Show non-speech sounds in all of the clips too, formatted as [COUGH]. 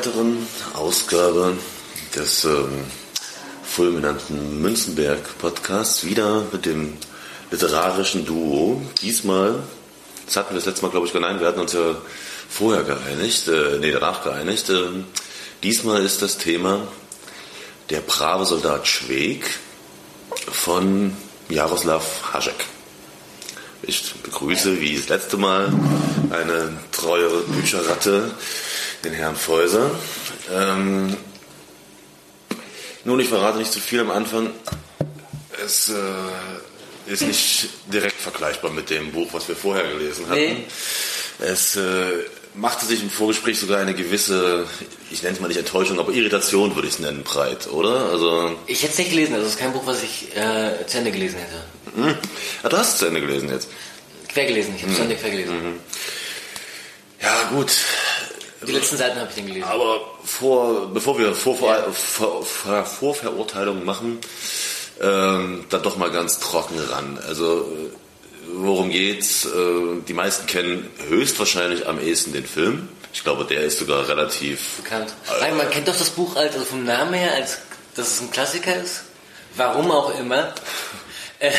weiteren Ausgabe des ähm, fulminanten Münzenberg Podcasts. Wieder mit dem literarischen Duo. Diesmal, das hatten wir das letzte Mal, glaube ich, nein, wir hatten uns ja vorher geeinigt, äh, nee, danach geeinigt. Äh, diesmal ist das Thema Der brave Soldat Schweg von Jaroslav Hašek. Ich begrüße wie das letzte Mal eine treuere Bücherratte, den Herrn Feuser. Ähm, nun, ich verrate nicht zu viel am Anfang. Es äh, ist nicht direkt vergleichbar mit dem Buch, was wir vorher gelesen hatten. Nee. Es äh, machte sich im Vorgespräch sogar eine gewisse, ich nenne es mal nicht Enttäuschung, aber Irritation würde ich es nennen, breit, oder? Also ich hätte es nicht gelesen, also es ist kein Buch, was ich äh, zu Ende gelesen hätte. Hm. Ja, du hast es zu Ende gelesen jetzt. Quer gelesen, ich habe es hm. zu Ende quer gelesen. Mhm. Ja, gut. Die letzten Seiten habe ich dann gelesen. Aber vor, bevor wir Vorver ja. Vor, Vor, Vorverurteilungen machen, ähm, dann doch mal ganz trocken ran. Also worum geht's? Äh, die meisten kennen höchstwahrscheinlich am ehesten den Film. Ich glaube, der ist sogar relativ bekannt. Äh, man kennt doch das Buch als, also vom Namen her, als dass es ein Klassiker ist. Warum auch immer. Äh,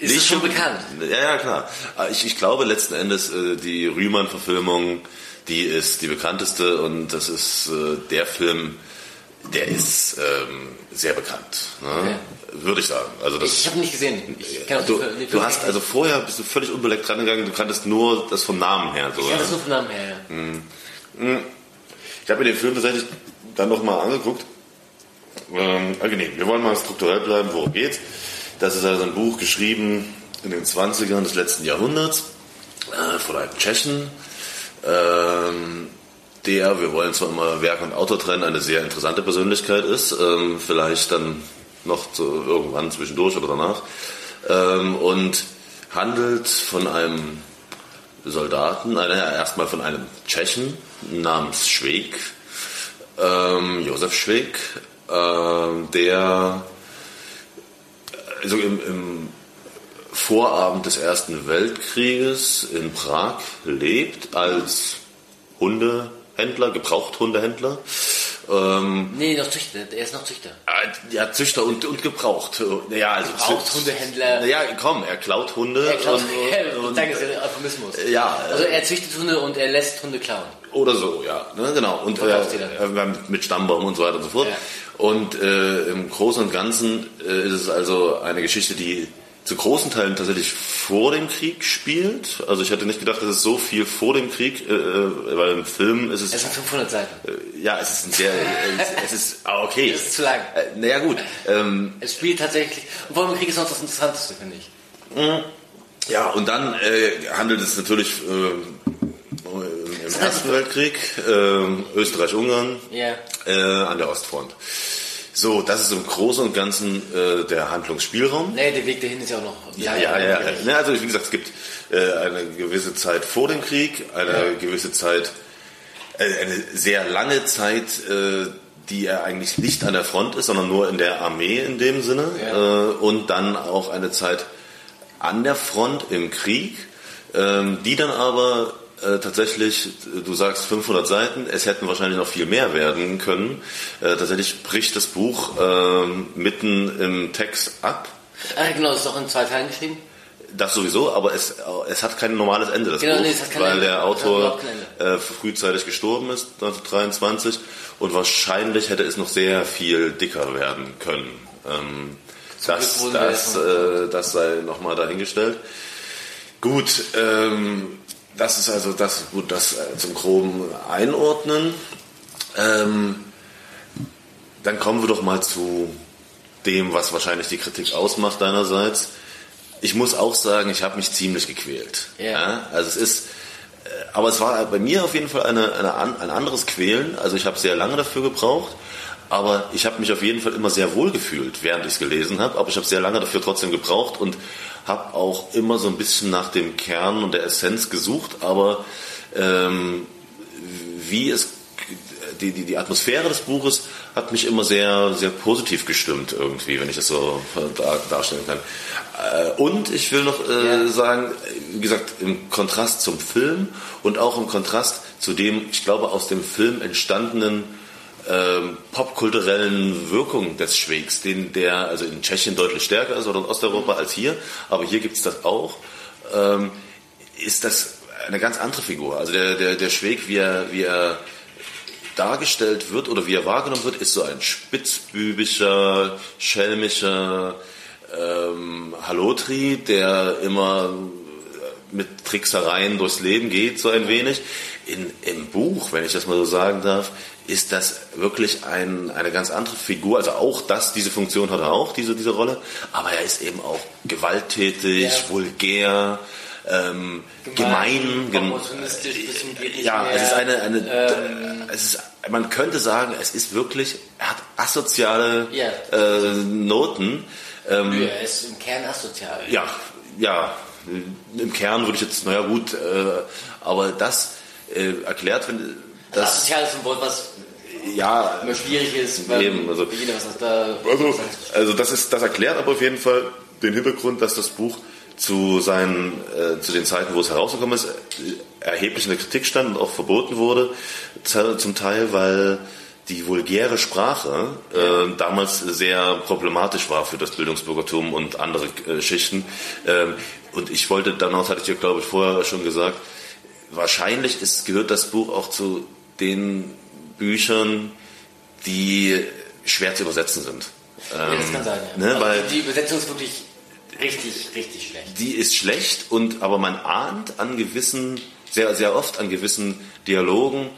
ist es schon bekannt? Ja, ja, klar. Äh, ich, ich glaube letzten Endes, äh, die Rühmann-Verfilmung, die ist die bekannteste und das ist äh, der Film, der ist ähm, sehr bekannt. Ne? Okay. Würde ich sagen. Also das, ich habe nicht gesehen. du, du hast also vorher bist du völlig unbeleckt rangegangen. Du kanntest nur das vom Namen her. So, ich kannte das nur vom Namen her. Ja. Mhm. Mhm. Ich habe mir den Film tatsächlich dann nochmal angeguckt. Ähm, nee, wir wollen mal strukturell bleiben. Worum geht's? Das ist also ein Buch geschrieben in den 20ern des letzten Jahrhunderts äh, von einem Tschechen. Ähm, der, wir wollen zwar immer Werk und Autor trennen, eine sehr interessante Persönlichkeit ist, ähm, vielleicht dann noch zu, irgendwann zwischendurch oder danach, ähm, und handelt von einem Soldaten, äh, erstmal von einem Tschechen namens Schweg, ähm, Josef Schweg, äh, der also im, im Vorabend des Ersten Weltkrieges in Prag lebt als Hunde Händler, Gebrauchthundehändler. Ähm, nee, noch Züchter, er ist noch Züchter. Äh, ja, Züchter und, und gebraucht. Ja, also Gebrauchthundehändler. Ja, komm, er klaut Hunde. Er klaut, und, und, [LAUGHS] danke, ist ja Euphemismus. Ja. Also er züchtet Hunde und er lässt Hunde klauen. Oder so, ja, ne, genau. Und äh, mit Stammbaum und so weiter und so fort. Ja. Und äh, im Großen und Ganzen äh, ist es also eine Geschichte, die zu großen Teilen tatsächlich vor dem Krieg spielt. Also ich hätte nicht gedacht, dass es so viel vor dem Krieg, äh, äh weil im Film ist es... Es sind 500 Seiten. Äh, ja, es ist ein sehr... Äh, es ist... Ah, okay. Es ist zu lang. Äh, naja, gut. Ähm, es spielt tatsächlich... Und vor dem Krieg ist noch das Interessanteste, finde ich. Mhm. Ja, und dann äh, handelt es natürlich im Ersten Weltkrieg, Österreich-Ungarn, ja. an der Ostfront. So, das ist im Großen und Ganzen äh, der Handlungsspielraum. Nee, der Weg dahin ist ja auch noch. Ja, ja, ja. ja. Ne, also wie gesagt, es gibt äh, eine gewisse Zeit vor dem Krieg, eine ja. gewisse Zeit, äh, eine sehr lange Zeit, äh, die er eigentlich nicht an der Front ist, sondern nur in der Armee in dem Sinne. Ja. Äh, und dann auch eine Zeit an der Front im Krieg, ähm, die dann aber äh, tatsächlich, du sagst 500 Seiten, es hätten wahrscheinlich noch viel mehr werden können. Äh, tatsächlich bricht das Buch äh, mitten im Text ab. Ah, genau, ist auch in zwei Teilen geschrieben. Das sowieso, aber es, es hat kein normales Ende, das genau, Buch, nee, weil Ende. der Autor äh, frühzeitig gestorben ist, 1923, und wahrscheinlich hätte es noch sehr viel dicker werden können. Ähm, das, das, äh, das sei nochmal dahingestellt. Gut, ähm, das ist also das, gut, das äh, zum groben Einordnen. Ähm, dann kommen wir doch mal zu dem, was wahrscheinlich die Kritik ausmacht deinerseits. Ich muss auch sagen, ich habe mich ziemlich gequält. Yeah. Ja, also es ist, äh, aber es war bei mir auf jeden Fall eine, eine, ein anderes Quälen. Also ich habe sehr lange dafür gebraucht, aber ich habe mich auf jeden Fall immer sehr wohl gefühlt, während ich es gelesen habe. Aber ich habe sehr lange dafür trotzdem gebraucht und habe auch immer so ein bisschen nach dem Kern und der Essenz gesucht, aber ähm, wie es die, die, die Atmosphäre des Buches hat mich immer sehr, sehr positiv gestimmt irgendwie, wenn ich das so dar, darstellen kann. Äh, und ich will noch äh, ja. sagen, wie gesagt, im Kontrast zum Film und auch im Kontrast zu dem, ich glaube, aus dem Film entstandenen ähm, popkulturellen Wirkung des Schwegs, den der also in Tschechien deutlich stärker ist oder in Osteuropa als hier, aber hier gibt es das auch, ähm, ist das eine ganz andere Figur. Also der, der, der Schweg, wie er, wie er dargestellt wird oder wie er wahrgenommen wird, ist so ein spitzbübischer, schelmischer ähm, Halotri, der immer mit Tricksereien durchs Leben geht, so ein wenig. In, Im Buch, wenn ich das mal so sagen darf, ist das wirklich ein, eine ganz andere Figur. Also auch das, diese Funktion hat er auch, diese, diese Rolle. Aber er ist eben auch gewalttätig, ja. vulgär, ähm, gemein. gemein gem ja, es ist eine, eine ähm, es ist, man könnte sagen, es ist wirklich, er hat asoziale ja. äh, Noten. Ähm, er ist im Kern asozial. Ja, ja, im Kern würde ich jetzt, naja gut, äh, aber das äh, erklärt, wenn das. Asozial ist ein Wort, was ja, immer schwierig ist, weil eben, also, da also, also das ist, das erklärt aber auf jeden Fall den Hintergrund, dass das Buch zu seinen, äh, zu den Zeiten, wo es herausgekommen ist, erheblich in der Kritik stand und auch verboten wurde, zum Teil, weil die vulgäre Sprache äh, damals sehr problematisch war für das Bildungsbürgertum und andere äh, Schichten. Ähm, und ich wollte dann auch, hatte ich ja glaube ich vorher schon gesagt, wahrscheinlich ist, gehört das Buch auch zu den Büchern, die schwer zu übersetzen sind. ja, das kann sein, ja. Ne, weil die Übersetzung ist wirklich richtig, richtig schlecht. Die ist schlecht und aber man ahnt an gewissen, sehr, sehr oft an gewissen Dialogen,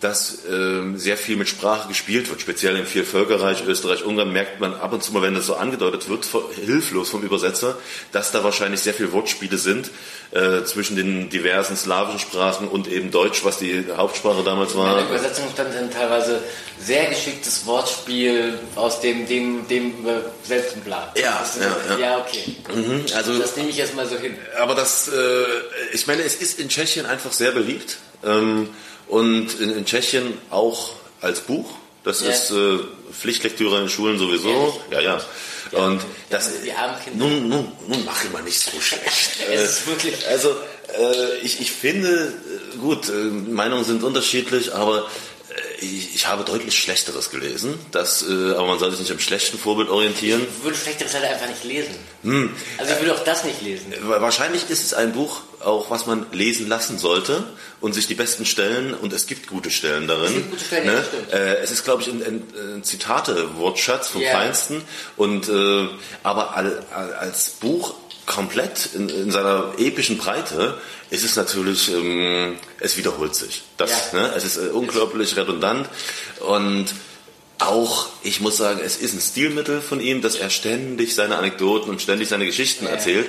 dass äh, sehr viel mit Sprache gespielt wird, speziell im Viervölkerreich, Österreich, Ungarn, merkt man ab und zu mal, wenn das so angedeutet wird, hilflos vom Übersetzer, dass da wahrscheinlich sehr viele Wortspiele sind äh, zwischen den diversen slawischen Sprachen und eben Deutsch, was die Hauptsprache damals war. In der Übersetzung stand dann teilweise sehr geschicktes Wortspiel aus dem, dem, dem selbst Blatt. Ja, ja, ja, ja. okay. Mhm, also, das nehme ich erstmal so hin. Aber das, äh, ich meine, es ist in Tschechien einfach sehr beliebt. Ähm, und in, in Tschechien auch als Buch. Das ja. ist äh, Pflichtlektüre in Schulen sowieso. Ja, ja. ja. Und das, nun, nun, nun mach immer nicht so schlecht. [LAUGHS] es ist wirklich. Also, äh, ich, ich finde, äh, gut, äh, Meinungen sind unterschiedlich, aber ich, ich, habe deutlich Schlechteres gelesen, das, äh, aber man soll sich nicht am schlechten Vorbild orientieren. Ich würde Schlechteres halt einfach nicht lesen. Hm. Also ich würde auch das nicht lesen. Wahrscheinlich ist es ein Buch, auch was man lesen lassen sollte und sich die besten Stellen, und es gibt gute Stellen darin. Es gibt gute Stellen, ne? ja, äh, Es ist, glaube ich, ein, ein, ein Zitate-Wortschatz vom yeah. Feinsten. Und, äh, aber all, all, als Buch komplett in, in, seiner epischen Breite ist es natürlich, ähm, es wiederholt sich. Das, ja. ne, es ist äh, unglaublich redundant und auch, ich muss sagen, es ist ein Stilmittel von ihm, dass er ständig seine Anekdoten und ständig seine Geschichten ja. erzählt.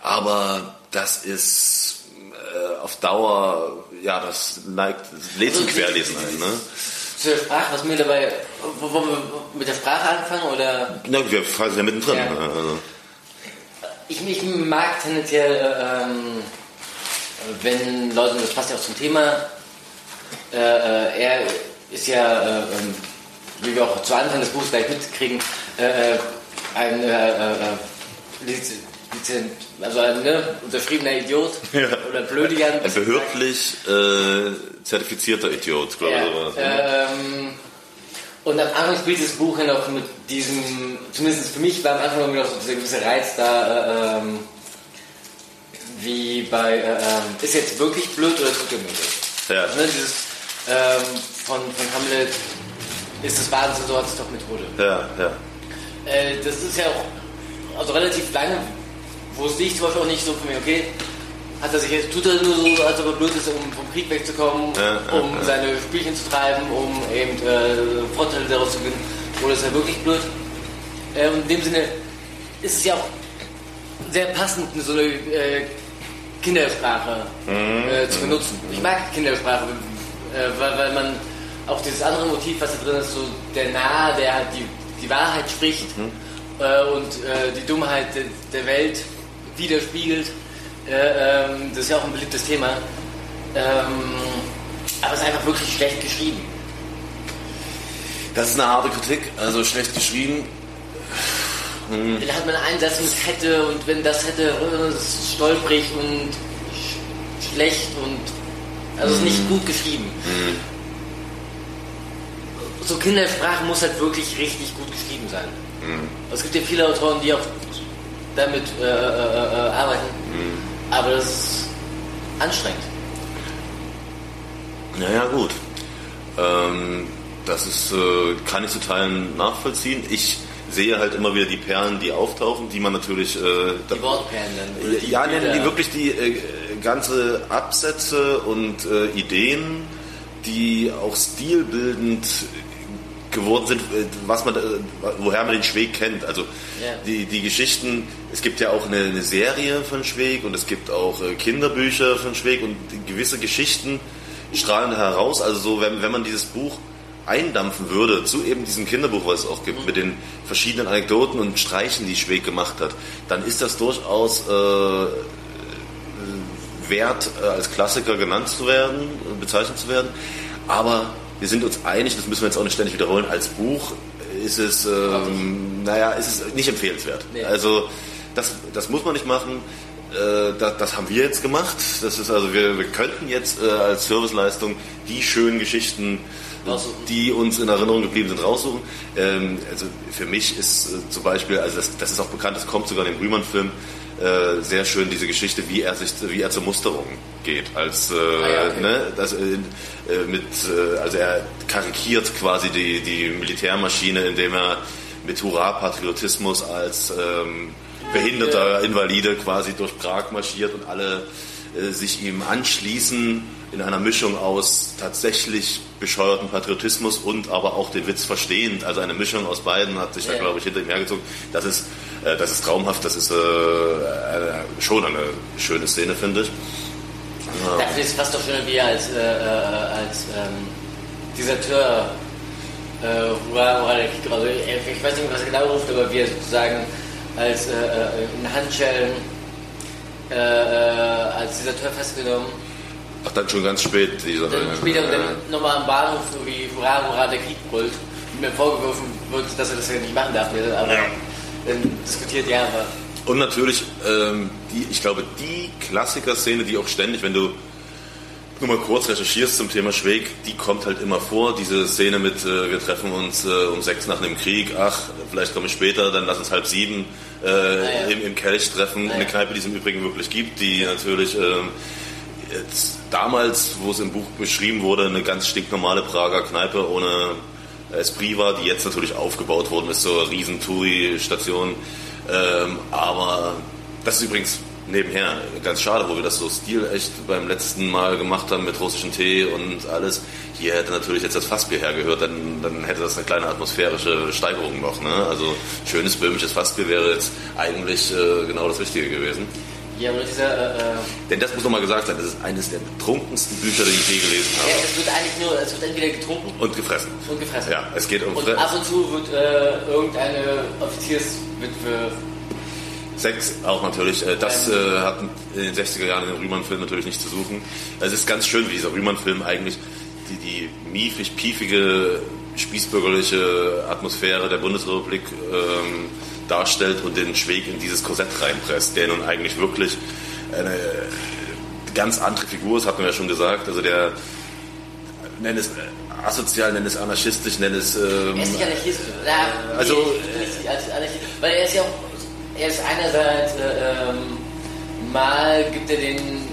Aber das ist äh, auf Dauer, ja, das neigt, zum also, Querlesen ein. Ne? Zur Sprache, was mir dabei, wollen wir mit der Sprache anfangen oder? Na, wir fallen ja mittendrin. Ja. Also. Ich, ich mag tendenziell, ähm, wenn Leute, das passt ja auch zum Thema, äh, äh er ist ja, äh, ähm, wie wir auch zu Anfang des Buchs gleich mitkriegen, äh, äh ein also ein ne, unterschriebener Idiot [LAUGHS] ja. oder Blödiger. Ein behördlich zertifizierter Idiot, glaube ich. Ja, ähm, und am Anfang spielt das Buch ja noch mit diesem, zumindest für mich war am Anfang noch so dieser gewisse Reiz da, äh, ähm, wie bei, äh, ähm, ist jetzt wirklich blöd oder tut er mir das? Ja. Ne, dieses ähm, von, von Hamlet, ist das Wahnsinn, so hat es doch Methode. Ja, ja. Äh, das ist ja auch, also relativ lange wusste ich zum Beispiel auch nicht so von mir, okay, hat er sich jetzt, tut er nur so, als ob er blöd ist, um vom Krieg wegzukommen, ja, um ja, seine Spielchen zu treiben, um eben äh, Vorteile daraus zu gewinnen, oder ist er wirklich blöd? Äh, in dem Sinne ist es ja auch sehr passend, so eine äh, Kindersprache mhm. äh, zu benutzen. Ich mag Kindersprache, äh, weil, weil man auch dieses andere Motiv, was da drin ist, so der Nahe, der halt die, die Wahrheit spricht mhm. Äh, und äh, die Dummheit der Welt widerspiegelt äh, ähm, das ist ja auch ein beliebtes Thema. Ähm, aber es ist einfach wirklich schlecht geschrieben. Das ist eine harte Kritik, also schlecht geschrieben. Hm. Dann hat man einen Satz mit hätte und wenn das hätte, äh, ist stolprig und sch schlecht und Also es ist nicht gut geschrieben. Mhm. So Kindersprache muss halt wirklich richtig gut geschrieben sein. Mhm. Es gibt ja viele Autoren, die auch damit äh, äh, äh, arbeiten, mhm. Aber das ist anstrengend. Naja, gut. Ähm, das ist, äh, kann ich zu Teilen nachvollziehen. Ich sehe halt immer wieder die Perlen, die auftauchen, die man natürlich. Äh, die Wortperlen dann. Äh, ja, nennen die wirklich die äh, ganze Absätze und äh, Ideen, die auch stilbildend geworden sind, äh, was man, äh, woher man den Schweg kennt. Also yeah. die, die Geschichten, es gibt ja auch eine, eine, Serie von Schweg und es gibt auch Kinderbücher von Schweg und gewisse Geschichten strahlen heraus. Also so, wenn, wenn man dieses Buch eindampfen würde zu eben diesem Kinderbuch, was es auch gibt, mhm. mit den verschiedenen Anekdoten und Streichen, die Schweg gemacht hat, dann ist das durchaus äh, wert, äh, als Klassiker genannt zu werden, bezeichnet zu werden. Aber wir sind uns einig, das müssen wir jetzt auch nicht ständig wiederholen, als Buch ist es, ähm, naja, ist es nicht empfehlenswert. Nee. Also das, das muss man nicht machen. Äh, das, das, haben wir jetzt gemacht. Das ist also wir, wir könnten jetzt äh, als Serviceleistung die schönen Geschichten die uns in Erinnerung geblieben sind, raussuchen. Ähm, also für mich ist äh, zum Beispiel, also das, das, ist auch bekannt, das kommt sogar in dem Rühmann-Film, äh, sehr schön diese Geschichte, wie er sich, wie er zur Musterung geht, als äh, ah, ja, okay. ne, das, äh, mit, äh, also er karikiert quasi die, die Militärmaschine, indem er mit Hurra-Patriotismus als ähm, behinderter Invalide quasi durch Prag marschiert und alle äh, sich ihm anschließen in einer Mischung aus tatsächlich bescheuerten Patriotismus und aber auch den Witz verstehend. Also eine Mischung aus beiden hat sich ja. da, glaube ich, hinter ihm hergezogen. Das ist, äh, das ist traumhaft, das ist äh, äh, schon eine schöne Szene, finde ich. Ja. Das ist fast doch schöner, wie er als, äh, äh als ähm, Deserteur äh, also ich weiß nicht, was er genau ruft, aber wie er sozusagen als in Handschellen als Deserteur festgenommen Ach, dann schon ganz spät, dieser Dann später und dann nochmal am Bahnhof, wie hurra, hurra, der Krieg brüllt. Und mir vorgeworfen wird, dass er das ja nicht machen darf. Aber ja. dann diskutiert ja aber. Und natürlich, ähm, die, ich glaube, die Klassiker-Szene, die auch ständig, wenn du nur mal kurz recherchierst zum Thema Schweg, die kommt halt immer vor. Diese Szene mit, äh, wir treffen uns äh, um sechs nach dem Krieg, ach, vielleicht komme ich später, dann lass uns halb sieben äh, ah, ja. im, im Kelch treffen. Ah, Eine Kneipe, die es im Übrigen wirklich gibt, die natürlich ähm, jetzt damals, wo es im Buch beschrieben wurde, eine ganz stinknormale Prager Kneipe ohne Esprit war, die jetzt natürlich aufgebaut worden ist, so eine riesen Touri-Station. Ähm, aber das ist übrigens nebenher ganz schade, wo wir das so stilecht beim letzten Mal gemacht haben mit russischem Tee und alles. Hier hätte natürlich jetzt das Fassbier hergehört, dann, dann hätte das eine kleine atmosphärische Steigerung noch. Ne? Also schönes böhmisches Fassbier wäre jetzt eigentlich äh, genau das Richtige gewesen. Ja, aber dieser. Äh, äh, Denn das muss nochmal gesagt sein, das ist eines der betrunkensten Bücher, die ich je gelesen habe. Ja, es wird eigentlich nur, es wird entweder getrunken und gefressen. Und gefressen. Ja, es geht um Und ab und zu wird äh, irgendeine Offizierswitwe. Sex auch natürlich. Äh, das äh, hat in den 60er Jahren in den Rühmann-Film natürlich nicht zu suchen. Es ist ganz schön, wie dieser Rühmann-Film eigentlich die, die miefig-piefige, spießbürgerliche Atmosphäre der Bundesrepublik ähm, darstellt und den Schweg in dieses Korsett reinpresst, der nun eigentlich wirklich eine ganz andere Figur ist, hat man ja schon gesagt. Also der, nenn es asozial, nenn es anarchistisch, nenn es... Ähm, er ist nicht anarchistisch. Ja, also, nee, anarchistisch, weil er ist ja auch, er ist einerseits, äh, ähm, mal gibt er den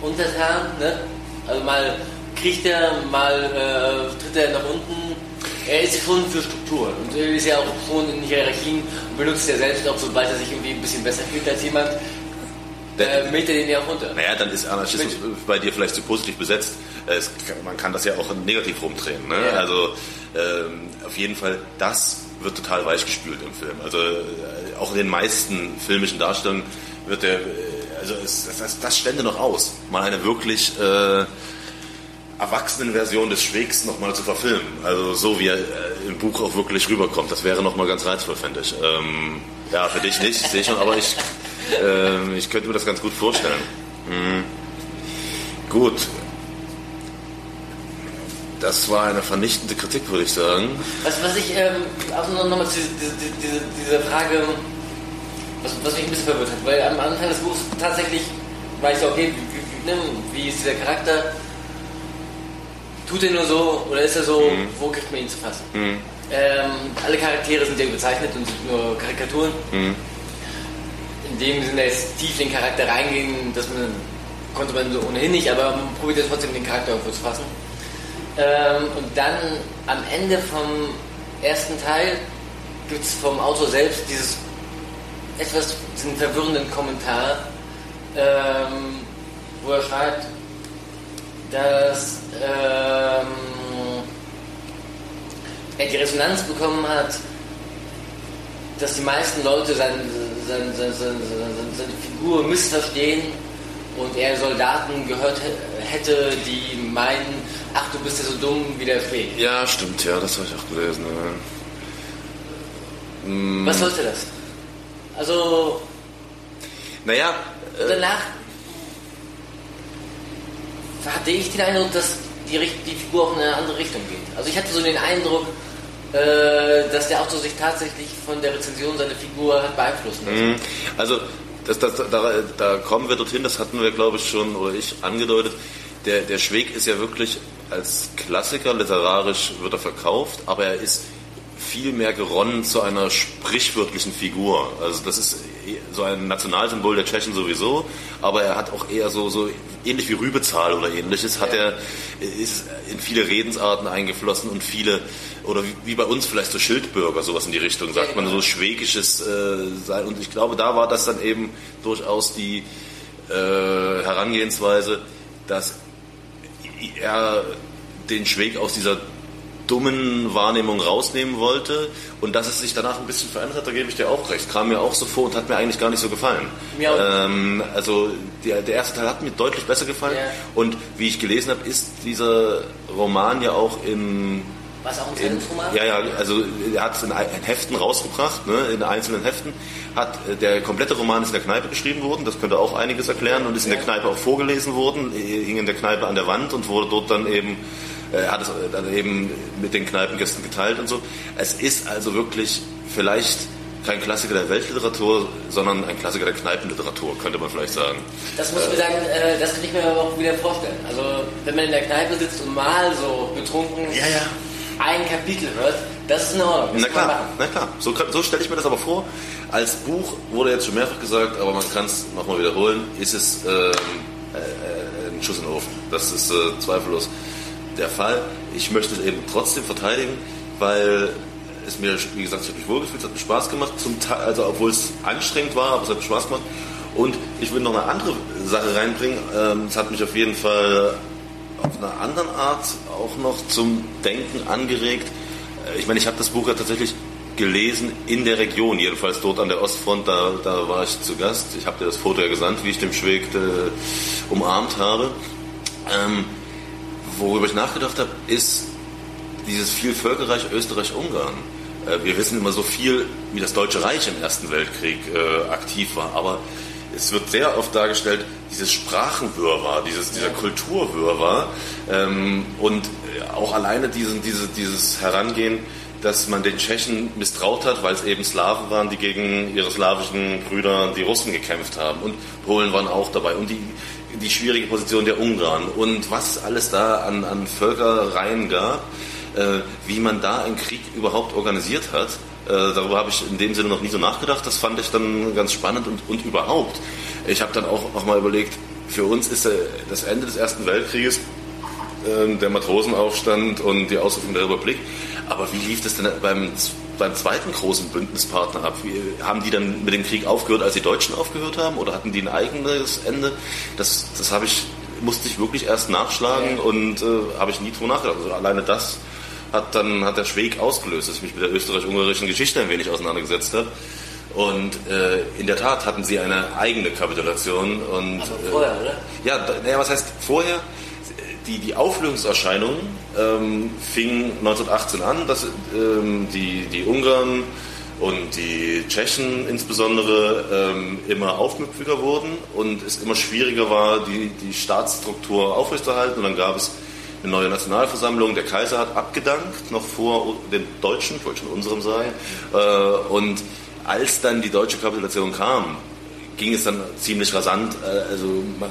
Untertan, ne? also mal kriegt er, mal äh, tritt er nach unten er ist schon für Struktur und er ist ja auch schon in Hierarchien und benutzt ja selbst auch, sobald er sich irgendwie ein bisschen besser fühlt als jemand, äh, mäht er den ja auch runter. Naja, dann ist Anarchismus Mit. bei dir vielleicht zu positiv besetzt. Es, man kann das ja auch negativ rumdrehen. Ne? Ja. Also ähm, auf jeden Fall, das wird total weichgespült im Film. Also äh, auch in den meisten filmischen Darstellungen wird der, äh, also es, das, das stände noch aus, mal eine wirklich äh, Erwachsenenversion des Schwegs nochmal zu verfilmen. Also so wie er äh, im Buch auch wirklich rüberkommt. Das wäre nochmal ganz reizvoll, fände ich. Ähm, ja, für dich nicht, sehe ich schon, aber ich, äh, ich könnte mir das ganz gut vorstellen. Mhm. Gut. Das war eine vernichtende Kritik, würde ich sagen. Was, was ich ähm, auch nochmal zu diese, diese, diese Frage, was, was mich ein bisschen verwirrt hat, weil am Anfang des Buchs tatsächlich weiß ich, okay, wie, wie, wie, wie ist dieser Charakter, tut er nur so oder ist er so, mhm. wo kriegt man ihn zu fassen? Mhm. Ähm, alle Charaktere sind ja überzeichnet und sind nur Karikaturen. Mhm. In dem Sinne jetzt tief in den Charakter reingehen, dass man konnte man so ohnehin nicht, aber man probiert trotzdem den Charakter irgendwo zu fassen. Ähm, und dann am Ende vom ersten Teil gibt es vom Autor selbst dieses etwas diesen verwirrenden Kommentar, ähm, wo er schreibt, dass ähm, er die Resonanz bekommen hat, dass die meisten Leute seine, seine, seine, seine Figur missverstehen und er Soldaten gehört hätte, die meinen, ach du bist ja so dumm wie der Fee. Ja, stimmt, ja, das habe ich auch gelesen. Ja. Mm. Was sollte das? Also. Naja. Äh, danach hatte ich den Eindruck, dass die, die Figur auch in eine andere Richtung geht. Also ich hatte so den Eindruck, äh, dass der Autor sich tatsächlich von der Rezension seiner Figur hat beeinflussen lassen. Mhm. Also das, das, da, da, kommen wir dorthin, das hatten wir, glaube ich, schon, oder ich angedeutet. Der, der Schweg ist ja wirklich als Klassiker, literarisch wird er verkauft, aber er ist viel mehr geronnen zu einer sprichwörtlichen Figur. Also das ist so ein Nationalsymbol der Tschechen sowieso, aber er hat auch eher so, so ähnlich wie Rübezahl oder ähnliches, hat er, ist in viele Redensarten eingeflossen und viele, oder wie, bei uns vielleicht so Schildbürger, sowas in die Richtung, sagt man, so schwägisches äh, Und ich glaube, da war das dann eben durchaus die äh, Herangehensweise, dass er den Schweg aus dieser dummen Wahrnehmung rausnehmen wollte und dass es sich danach ein bisschen verändert hat, da gebe ich dir auch recht. Kam mir auch so vor und hat mir eigentlich gar nicht so gefallen. Ähm, also der, der, erste Teil hat mir deutlich besser gefallen ja. und wie ich gelesen habe, ist dieser Roman ja auch im was auch ein Zeitungsroman? Ja, ja, also er hat es in, Heften rausgebracht, ne, in einzelnen Heften. Hat, äh, der komplette Roman ist in der Kneipe geschrieben worden, das könnte auch einiges erklären und ist in der Kneipe auch vorgelesen worden, hing in der Kneipe an der Wand und wurde dort dann eben er hat es dann eben mit den Kneipengästen geteilt und so. Es ist also wirklich vielleicht kein Klassiker der Weltliteratur, sondern ein Klassiker der Kneipenliteratur, könnte man vielleicht sagen. Das muss ich mir sagen, äh, das kann ich mir aber auch wieder vorstellen. Also, wenn man in der Kneipe sitzt und mal so betrunken ja, ja. ein Kapitel hört, das ist in Ordnung. na klar, na klar. So, so stelle ich mir das aber vor. Als Buch wurde jetzt schon mehrfach gesagt, aber man kann es nochmal wiederholen, ist es ähm, äh, ein Schuss in den Ofen. Das ist äh, zweifellos der Fall. Ich möchte es eben trotzdem verteidigen, weil es mir, wie gesagt, ich habe mich wohlgefühlt, es hat mir Spaß gemacht, zum Teil, also obwohl es anstrengend war, aber es hat mir Spaß gemacht. Und ich will noch eine andere Sache reinbringen. Ähm, es hat mich auf jeden Fall auf einer anderen Art auch noch zum Denken angeregt. Äh, ich meine, ich habe das Buch ja tatsächlich gelesen in der Region, jedenfalls dort an der Ostfront, da, da war ich zu Gast. Ich habe dir das Foto ja gesandt, wie ich dem Schweg äh, umarmt habe. Ähm, worüber ich nachgedacht habe, ist dieses Vielvölkerreich Österreich-Ungarn. Äh, wir wissen immer so viel, wie das Deutsche Reich im Ersten Weltkrieg äh, aktiv war, aber es wird sehr oft dargestellt, dieses Sprachenwirrwarr, dieses, dieser Kulturwirrwarr ähm, und auch alleine diesen, diese, dieses Herangehen, dass man den Tschechen misstraut hat, weil es eben Slawen waren, die gegen ihre slawischen Brüder, die Russen, gekämpft haben. Und Polen waren auch dabei. Und die, die schwierige Position der Ungarn und was alles da an, an Völkerreihen gab, äh, wie man da einen Krieg überhaupt organisiert hat. Äh, darüber habe ich in dem Sinne noch nie so nachgedacht. Das fand ich dann ganz spannend und, und überhaupt. Ich habe dann auch noch mal überlegt, für uns ist äh, das Ende des Ersten Weltkrieges äh, der Matrosenaufstand und die Ausrufung der Republik. Aber wie lief das denn beim beim zweiten großen Bündnispartner ab? Wie, haben die dann mit dem Krieg aufgehört, als die Deutschen aufgehört haben? Oder hatten die ein eigenes Ende? Das, das habe ich, musste ich wirklich erst nachschlagen ja. und äh, habe ich nie drüber nachgedacht. Also alleine das hat dann hat der Schweg ausgelöst, dass ich mich mit der österreich-ungarischen Geschichte ein wenig auseinandergesetzt habe. Und äh, in der Tat hatten sie eine eigene Kapitulation. Und, Aber vorher, oder? Ja, naja, was heißt vorher? Die, die Auflösungserscheinungen ähm, fingen 1918 an, dass ähm, die, die Ungarn und die Tschechen insbesondere ähm, immer aufmüpfiger wurden und es immer schwieriger war, die, die Staatsstruktur aufrechtzuerhalten. Und dann gab es eine neue Nationalversammlung. Der Kaiser hat abgedankt, noch vor den Deutschen, ich wollte schon unserem sagen. Äh, und als dann die deutsche Kapitulation kam, ging es dann ziemlich rasant. Äh, also man,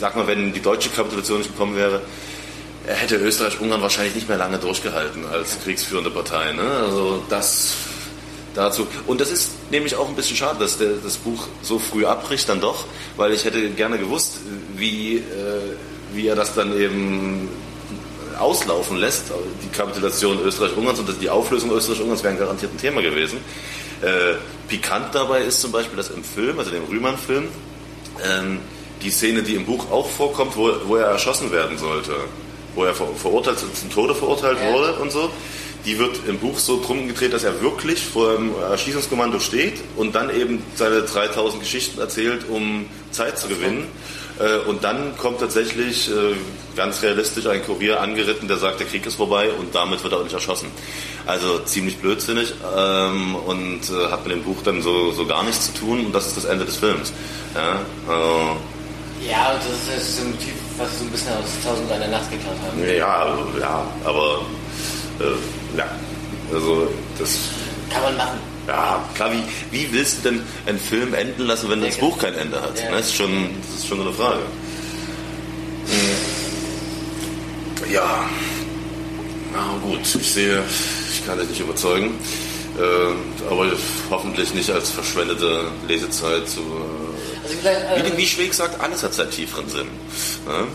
sag mal, wenn die deutsche Kapitulation nicht gekommen wäre, er hätte Österreich-Ungarn wahrscheinlich nicht mehr lange durchgehalten als kriegsführende Partei. Ne? Also das dazu. Und das ist nämlich auch ein bisschen schade, dass der, das Buch so früh abbricht dann doch, weil ich hätte gerne gewusst, wie, äh, wie er das dann eben auslaufen lässt. Die Kapitulation Österreich-Ungarns und die Auflösung Österreich-Ungarns wären garantiert ein Thema gewesen. Äh, pikant dabei ist zum Beispiel, dass im Film, also dem Rühmann-Film, ähm, die Szene, die im Buch auch vorkommt, wo, wo er erschossen werden sollte, wo er ver verurteilt, zum Tode verurteilt ja. wurde und so, die wird im Buch so drum gedreht, dass er wirklich vor dem Erschießungskommando steht und dann eben seine 3000 Geschichten erzählt, um Zeit zu gewinnen. Äh, und dann kommt tatsächlich äh, ganz realistisch ein Kurier angeritten, der sagt, der Krieg ist vorbei und damit wird er auch nicht erschossen. Also ziemlich blödsinnig ähm, und äh, hat mit dem Buch dann so, so gar nichts zu tun und das ist das Ende des Films. Ja, ja das ist ein Motiv, was so ein bisschen aus Tausend einer Nacht geklaut haben. Ja, ja, aber äh, ja, also das kann man machen. Ja, klar, wie, wie willst du denn einen Film enden lassen, wenn das Buch kein Ende hat? Ja. Das, ist schon, das ist schon eine Frage. Ja, na gut, ich sehe, ich kann dich nicht überzeugen, äh, aber hoffentlich nicht als verschwendete Lesezeit zu. Äh, [LAUGHS] also äh, wie, wie Schweg sagt, alles hat seinen tieferen Sinn. Ja?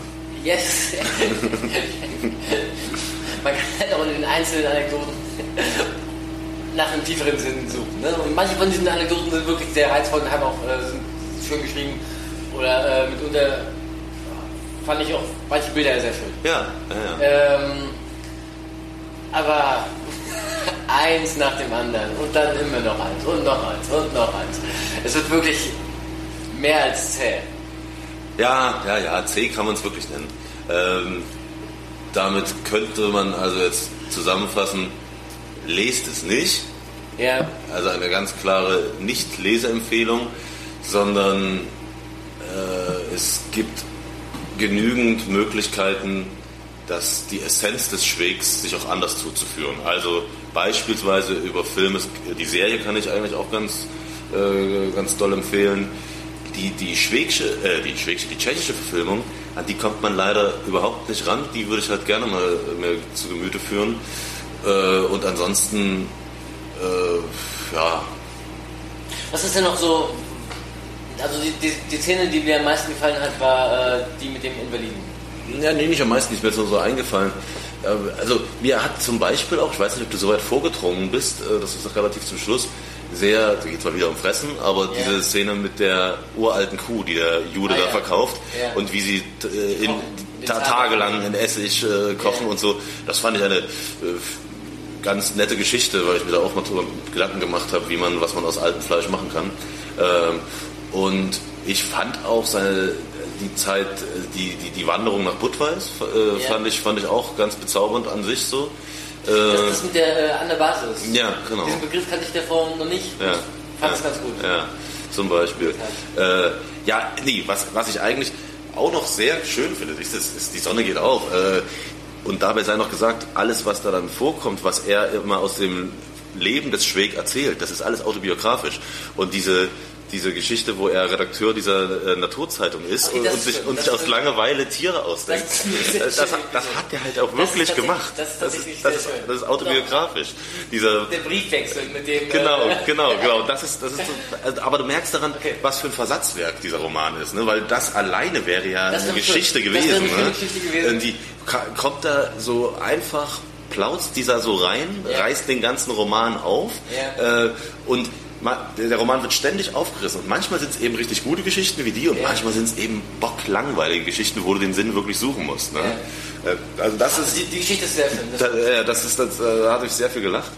Yes. [LAUGHS] Man kann halt auch in den einzelnen Anekdoten [LAUGHS] nach einem tieferen Sinn suchen. Ne? Und manche von diesen Anekdoten sind wirklich sehr reizvoll und haben auch äh, schön geschrieben. Oder äh, mitunter fand ich auch manche Bilder sehr schön. Ja, ja, ja. Ähm, aber eins nach dem anderen und dann immer noch eins und noch eins und noch eins. Es wird wirklich mehr als zäh. Ja, ja, ja, zäh kann man es wirklich nennen. Ähm, damit könnte man also jetzt zusammenfassen, lest es nicht. Ja. Also eine ganz klare Nicht-Leseempfehlung, sondern äh, es gibt genügend Möglichkeiten, dass die Essenz des Schwegs sich auch anders zuzuführen. Also beispielsweise über Filme, die Serie kann ich eigentlich auch ganz, äh, ganz doll empfehlen. Die, die, Schwegsche, äh, die, Schwegsche, die tschechische Verfilmung, an die kommt man leider überhaupt nicht ran. Die würde ich halt gerne mal mir zu Gemüte führen. Äh, und ansonsten, äh, ja. Was ist denn noch so, also die, die, die, Szene, die mir am meisten gefallen hat, war äh, die mit dem Invaliden. Ja, nee, nicht am meisten, die ist mir jetzt nur so eingefallen. Also mir hat zum Beispiel auch, ich weiß nicht, ob du so weit vorgedrungen bist, äh, das ist doch relativ zum Schluss, sehr, da geht zwar wieder um Fressen, aber ja. diese Szene mit der uralten Kuh, die der Jude ah, da ja. verkauft ja. und wie sie äh, in, ta tagelang in Essig äh, kochen und so, das fand ich eine äh, ganz nette Geschichte, weil ich mir da auch mal Gedanken gemacht habe, wie man, was man aus altem Fleisch machen kann. Ähm, und ich fand auch seine, die Zeit, die, die, die Wanderung nach Budweis, äh, ja. fand, ich, fand ich auch ganz bezaubernd an sich so. Äh, das ist mit der, äh, an der Basis. Ja, genau. Diesen Begriff kannte ich davor noch nicht. Ja. Fand es ja. ganz gut. Ja, zum Beispiel. Äh, ja, nee, was, was ich eigentlich auch noch sehr schön finde, ist, ist die Sonne geht auf. Äh, und dabei sei noch gesagt, alles, was da dann vorkommt, was er immer aus dem Leben des Schweg erzählt, das ist alles autobiografisch. Und diese, diese Geschichte, wo er Redakteur dieser äh, Naturzeitung ist okay, und, und, sich, und sich aus Langeweile Tiere ausdenkt. Das, das, das, hat er halt auch wirklich gemacht. Das, das, ist, das, ist, das ist autobiografisch. Dieser, Der Briefwechsel mit dem. Genau, äh, genau, [LAUGHS] genau. Das ist, das ist so, also, aber du merkst daran, okay. was für ein Versatzwerk dieser Roman ist, ne? weil das alleine wäre ja eine Geschichte gewesen. Eine ne? Geschichte gewesen. Die kommt da so einfach plautzt dieser so rein, ja. reißt den ganzen Roman auf ja. äh, und der Roman wird ständig aufgerissen und manchmal sind es eben richtig gute Geschichten wie die und ja. manchmal sind es eben bocklangweilige Geschichten, wo du den Sinn wirklich suchen musst. Ne? Ja. Äh, also das ist die, die, Geschichte ist sehr schön. Das, da, das ist, das, da hatte ich sehr viel gelacht.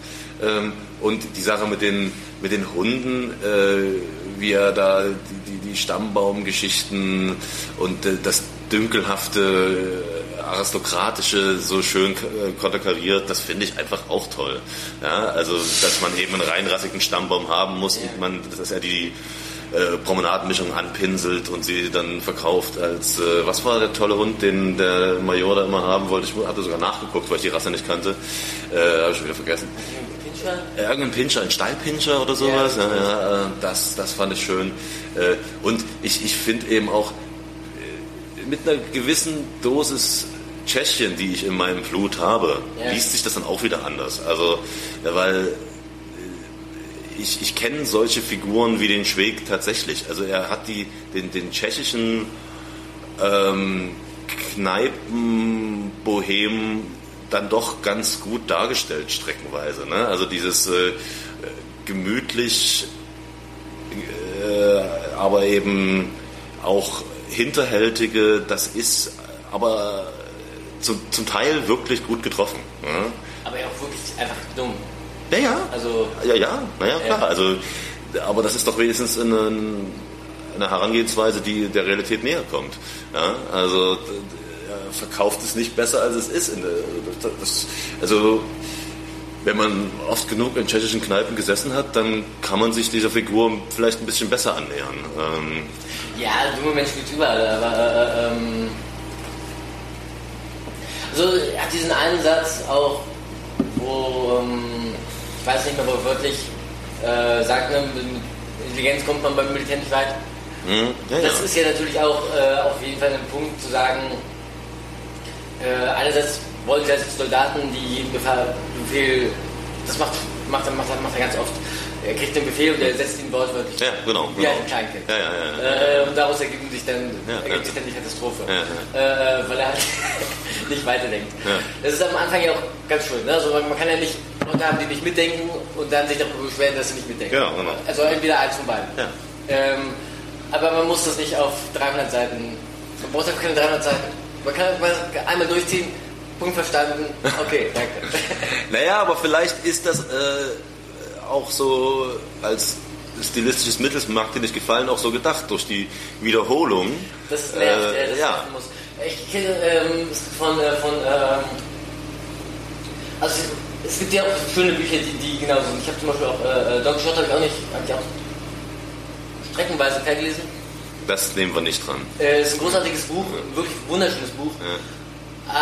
Ähm, und die Sache mit den, mit den Hunden, äh, wie er da die, die, die Stammbaumgeschichten und äh, das dünkelhafte aristokratische so schön äh, konterkariert, das finde ich einfach auch toll. Ja, also, dass man eben einen reinrassigen Stammbaum haben muss und man, dass er die äh, Promenadenmischung anpinselt und sie dann verkauft als, äh, was war der tolle Hund, den der Major da immer haben wollte? Ich hatte sogar nachgeguckt, weil ich die Rasse nicht kannte. Äh, Habe ich schon wieder vergessen. Pinscher? Irgendein Pinscher, ein Stallpinscher oder sowas. Ja, ja, äh, das, das fand ich schön. Äh, und ich, ich finde eben auch, mit einer gewissen Dosis Tschechien, die ich in meinem Blut habe, ja. liest sich das dann auch wieder anders. Also, weil ich, ich kenne solche Figuren wie den Schweg tatsächlich. Also er hat die, den, den tschechischen ähm, Kneipenbohem dann doch ganz gut dargestellt, streckenweise. Ne? Also dieses äh, gemütlich, äh, aber eben auch hinterhältige, das ist aber zum, zum Teil wirklich gut getroffen. Ne? Aber auch wirklich einfach dumm. Ja, ja. Also, ja, ja, naja, klar. Ja. Also, aber das ist doch wenigstens eine, eine Herangehensweise, die der Realität näher kommt. Ja, also er verkauft es nicht besser, als es ist. Das, also wenn man oft genug in tschechischen Kneipen gesessen hat, dann kann man sich dieser Figur vielleicht ein bisschen besser annähern. Ähm, ja, dumme Mensch gibt überall, aber äh, ähm, also er hat diesen einen Satz auch, wo ähm, ich weiß nicht mehr, wo wörtlich äh, sagt, ne, mit Intelligenz kommt man beim Militär nicht weit. Mhm. Ja, das ja. ist ja natürlich auch äh, auf jeden Fall ein Punkt zu sagen, äh, einerseits wollen sie als Soldaten, die jeden Befehl, das macht, macht, macht, macht er ganz oft, er kriegt den Befehl und er setzt ihn wortwörtlich. Ja, genau. Wie genau. ein Kleinkind. Ja, ja, ja, äh, und daraus ergibt sich dann, ergibt sich dann die Katastrophe. Äh, weil er halt [LAUGHS] nicht weiterdenkt. Das ist am Anfang ja auch ganz schön. Ne? Also man, man, kann ja nicht Leute haben, die nicht mitdenken und dann sich darüber beschweren, dass sie nicht mitdenken. Genau, genau. Also entweder eins von beiden. Ähm, aber man muss das nicht auf 300 Seiten, man braucht einfach keine 300 Seiten. Man kann einmal durchziehen, Punkt verstanden, okay, danke. [LAUGHS] naja, aber vielleicht ist das äh, auch so als stilistisches Mittel, mag dir nicht gefallen, auch so gedacht durch die Wiederholung. Das ist nervt, äh, das ja. muss. Ich kenne ähm, von, äh, von ähm, also es gibt ja auch schöne Bücher, die, die genau sind. Ich habe zum Beispiel auch äh, äh Don Quixote habe ich auch nicht, habe ich auch streckenweise kein gelesen. Das nehmen wir nicht dran. Äh, es ist ein großartiges Buch, ein wirklich wunderschönes Buch. Ja.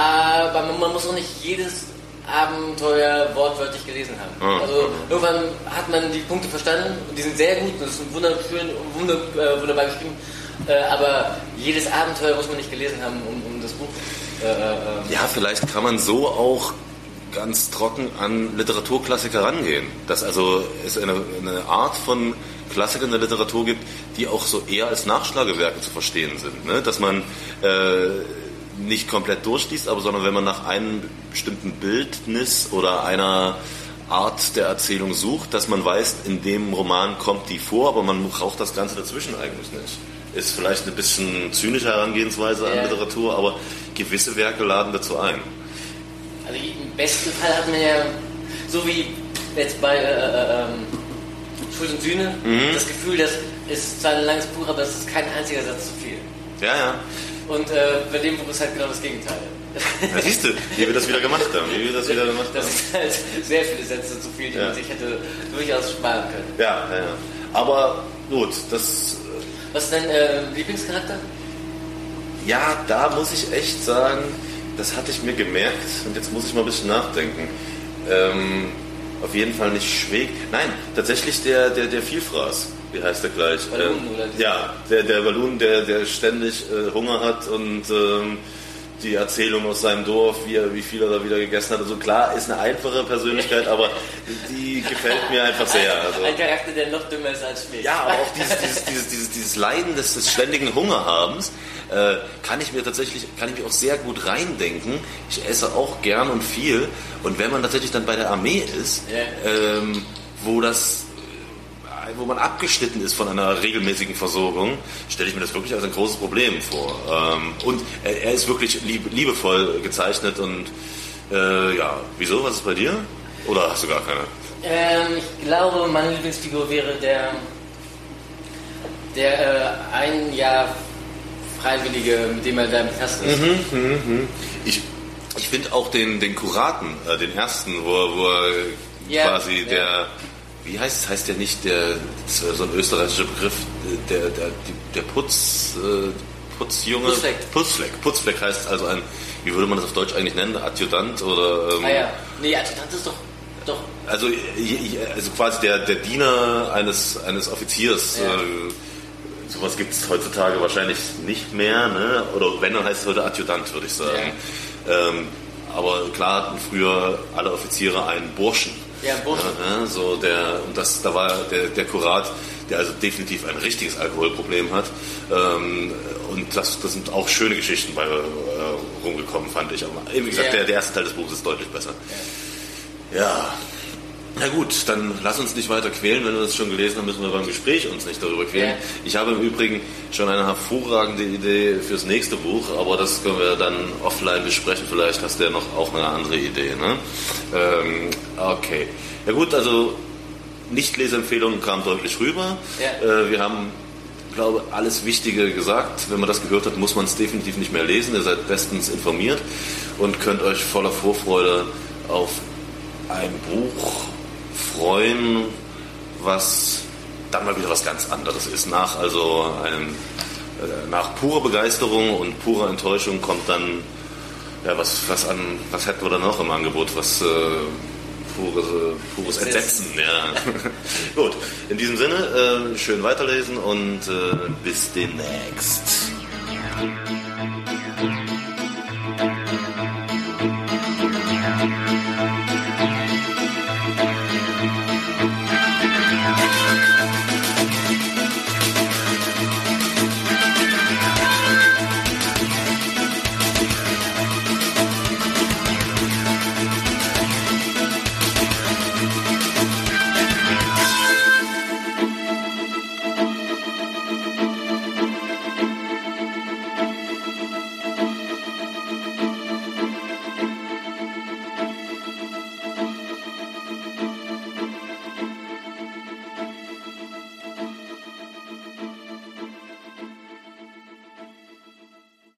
Aber man muss auch nicht jedes Abenteuer wortwörtlich gelesen haben. Mhm. Also irgendwann hat man die Punkte verstanden und die sind sehr gut, das ist wunderschön, wunder, äh, wunderbar geschrieben. Äh, aber jedes Abenteuer muss man nicht gelesen haben, um, um das Buch. Äh, äh ja, vielleicht kann man so auch ganz trocken an Literaturklassiker rangehen. Dass also es eine, eine Art von Klassikern der Literatur gibt, die auch so eher als Nachschlagewerke zu verstehen sind. Ne? Dass man äh, nicht komplett durchliest, aber sondern wenn man nach einem bestimmten Bildnis oder einer Art der Erzählung sucht, dass man weiß, in dem Roman kommt die vor, aber man braucht das Ganze dazwischen eigentlich nicht. Ist vielleicht eine bisschen zynische Herangehensweise an Literatur, aber gewisse Werke laden dazu ein. Also im besten Fall hat man ja, so wie jetzt bei äh, äh, ähm, Schuld und Sühne, mhm. das Gefühl, dass es zwar ein langes Buch, aber es ist kein einziger Satz zu viel. Ja, ja. Und äh, bei dem Buch ist halt genau das Gegenteil. Ja, siehst du, wie wir das wieder gemacht haben. Wie wir das wieder gemacht das ist halt sehr viele Sätze zu viel, die ja. man sich hätte durchaus sparen können. Ja, ja, ja. Aber gut, das. Was ist dein äh, Lieblingscharakter? Ja, da muss ich echt sagen, das hatte ich mir gemerkt und jetzt muss ich mal ein bisschen nachdenken. Ähm, auf jeden Fall nicht Schweg. Nein, tatsächlich der, der, der Vielfraß wie heißt der gleich? Ballon, ähm, ja, der, der Ballon, der, der ständig äh, Hunger hat und ähm, die Erzählung aus seinem Dorf, wie, er, wie viel er da wieder gegessen hat. Also klar, ist eine einfache Persönlichkeit, [LAUGHS] aber die gefällt mir einfach sehr. Also, ein Charakter, der noch dümmer ist als Schmidt. Ja, aber auch dieses, dieses, dieses, dieses, dieses Leiden des, des ständigen Hungerhabens äh, kann ich mir tatsächlich, kann ich mir auch sehr gut reindenken. Ich esse auch gern und viel. Und wenn man tatsächlich dann bei der Armee ist, yeah. ähm, wo das wo man abgeschnitten ist von einer regelmäßigen Versorgung, stelle ich mir das wirklich als ein großes Problem vor. Ähm, und er ist wirklich liebevoll gezeichnet und äh, ja, wieso? Was ist bei dir? Oder hast du gar keine? Ähm, ich glaube, meine Lieblingsfigur wäre der, der äh, ein Jahr Freiwillige, mit dem er da im Kasten ist. Mhm, mh, mh. Ich, ich finde auch den, den Kuraten, äh, den ersten, wo, wo er ja, quasi ja. der wie heißt es, heißt der nicht der, so ein österreichischer Begriff, der, der, der Putz, äh, Putzjunge? Putzfleck. Putzfleck. Putzfleck heißt also ein, wie würde man das auf Deutsch eigentlich nennen? Adjutant oder? Ähm, ah ja, nee, Adjutant ist doch, doch. Also, also quasi der, der Diener eines, eines Offiziers. Ja. Äh, sowas gibt es heutzutage wahrscheinlich nicht mehr, ne? oder wenn, dann heißt es heute Adjutant, würde ich sagen. Ähm, aber klar hatten früher alle Offiziere einen Burschen. Ja, Burschen. Ja, so der, und das, da war der, der Kurat, der also definitiv ein richtiges Alkoholproblem hat. Ähm, und das, das sind auch schöne Geschichten bei äh, rumgekommen, fand ich. Aber wie gesagt, ja. der, der erste Teil des Buches ist deutlich besser. Ja. ja. Na gut, dann lass uns nicht weiter quälen. Wenn wir das schon gelesen haben, müssen wir beim Gespräch uns nicht darüber quälen. Ja. Ich habe im Übrigen schon eine hervorragende Idee fürs nächste Buch, aber das können wir dann offline besprechen. Vielleicht hast du ja noch auch eine andere Idee. Ne? Ähm, okay. Ja gut, also Nicht-Leseempfehlungen kamen deutlich rüber. Ja. Äh, wir haben glaube, alles Wichtige gesagt. Wenn man das gehört hat, muss man es definitiv nicht mehr lesen. Ihr seid bestens informiert und könnt euch voller Vorfreude auf ein Buch freuen, was dann mal wieder was ganz anderes ist. Nach also einem, äh, nach purer Begeisterung und purer Enttäuschung kommt dann ja was was an was hätten wir da noch im Angebot, was äh, pures, pures Entsetzen. Ja. [LAUGHS] Gut, in diesem Sinne äh, schön weiterlesen und äh, bis demnächst.